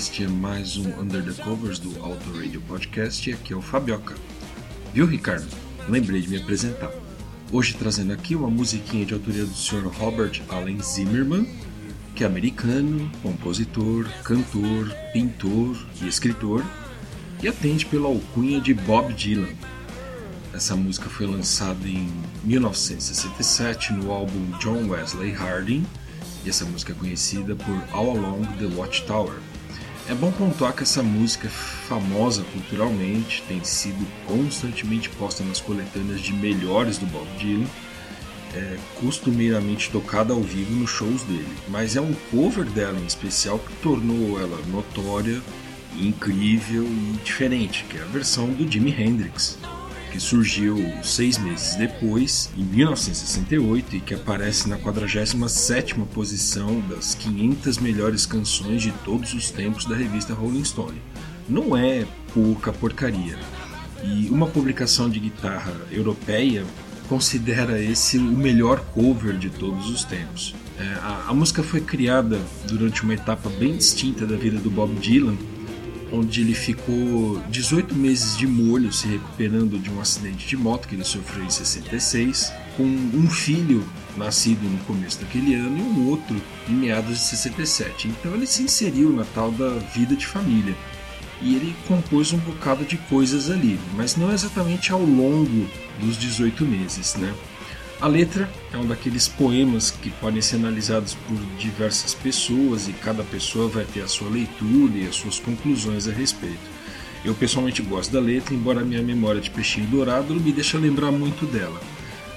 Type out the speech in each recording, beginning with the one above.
Este é mais um Under the Covers do Auto Radio Podcast e aqui é o Fabioca. Viu, Ricardo? Lembrei de me apresentar. Hoje trazendo aqui uma musiquinha de autoria do Sr. Robert Allen Zimmerman, que é americano, compositor, cantor, pintor e escritor, e atende pela alcunha de Bob Dylan. Essa música foi lançada em 1967 no álbum John Wesley Harding, e essa música é conhecida por All Along the Watchtower. É bom pontuar que essa música é famosa culturalmente, tem sido constantemente posta nas coletâneas de melhores do Bob Dylan, é costumeiramente tocada ao vivo nos shows dele, mas é um cover dela em especial que tornou ela notória, incrível e diferente, que é a versão do Jimi Hendrix, que surgiu seis meses depois, em 1968, e que aparece na 47ª posição das 500 melhores canções de todos os tempos da revista Rolling Stone. Não é pouca porcaria. E uma publicação de guitarra europeia considera esse o melhor cover de todos os tempos. É, a, a música foi criada durante uma etapa bem distinta da vida do Bob Dylan, onde ele ficou 18 meses de molho se recuperando de um acidente de moto que ele sofreu em 66, com um filho nascido no começo daquele ano e um outro em meados de 67. Então ele se inseriu na tal da vida de família. E ele compôs um bocado de coisas ali, mas não exatamente ao longo dos 18 meses, né? A letra é um daqueles poemas que podem ser analisados por diversas pessoas e cada pessoa vai ter a sua leitura e as suas conclusões a respeito. Eu pessoalmente gosto da letra, embora a minha memória de peixinho dourado não me deixe lembrar muito dela.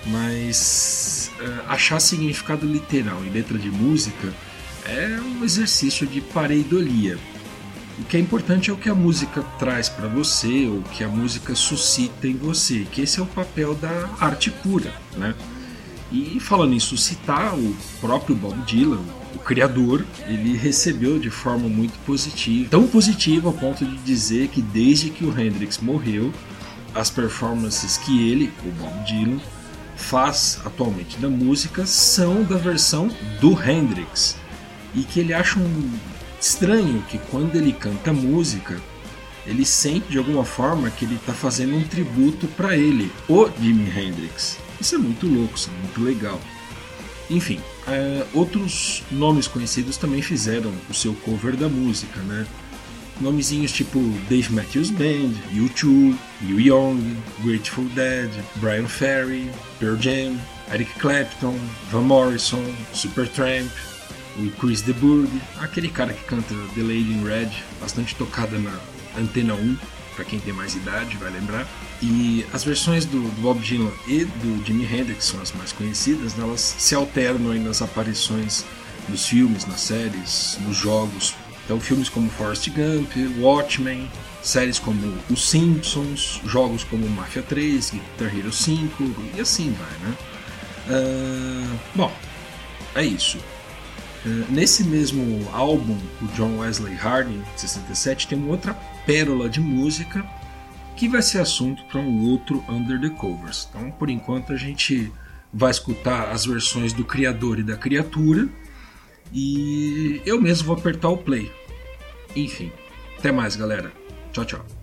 Mas uh, achar significado literal em letra de música é um exercício de pareidolia. O que é importante é o que a música traz para você, ou o que a música suscita em você, que esse é o papel da arte pura, né? E falando em suscitar, o próprio Bob Dylan, o criador, ele recebeu de forma muito positiva, tão positiva ao ponto de dizer que desde que o Hendrix morreu, as performances que ele, o Bob Dylan, faz atualmente da música são da versão do Hendrix. E que ele acha um estranho que quando ele canta música, ele sente de alguma forma que ele está fazendo um tributo para ele, o Jimi Hendrix. Isso é muito louco, isso é muito legal. Enfim, é, outros nomes conhecidos também fizeram o seu cover da música, né? Nomezinhos tipo Dave Matthews Band, U2, Neil Young, Grateful Dead, Brian Ferry, Pearl Jam, Eric Clapton, Van Morrison, Supertramp, o Chris DeBurgh, aquele cara que canta The Lady in Red, bastante tocada na Antena 1, para quem tem mais idade vai lembrar. E as versões do, do, Bob Dylan e do Jimi Hendrix são as mais conhecidas, elas se alternam aí nas aparições nos filmes, nas séries, nos jogos. Então filmes como Forrest Gump, Watchmen, séries como Os Simpsons, jogos como Mafia 3, Guitar Hero 5 e assim vai, né? Uh, bom, é isso. Nesse mesmo álbum, o John Wesley Harding, de 67, tem uma outra pérola de música que vai ser assunto para um outro Under the Covers. Então, por enquanto, a gente vai escutar as versões do criador e da criatura e eu mesmo vou apertar o play. Enfim, até mais, galera. Tchau, tchau.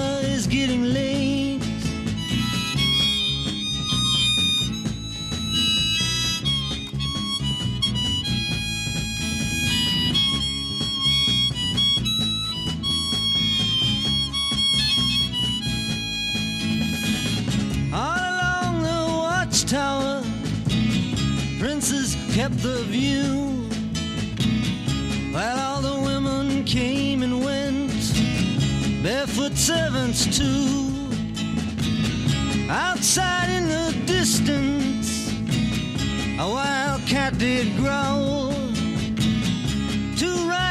princes kept the view. While all the women came and went, barefoot servants too. Outside in the distance, a wild cat did growl. to riders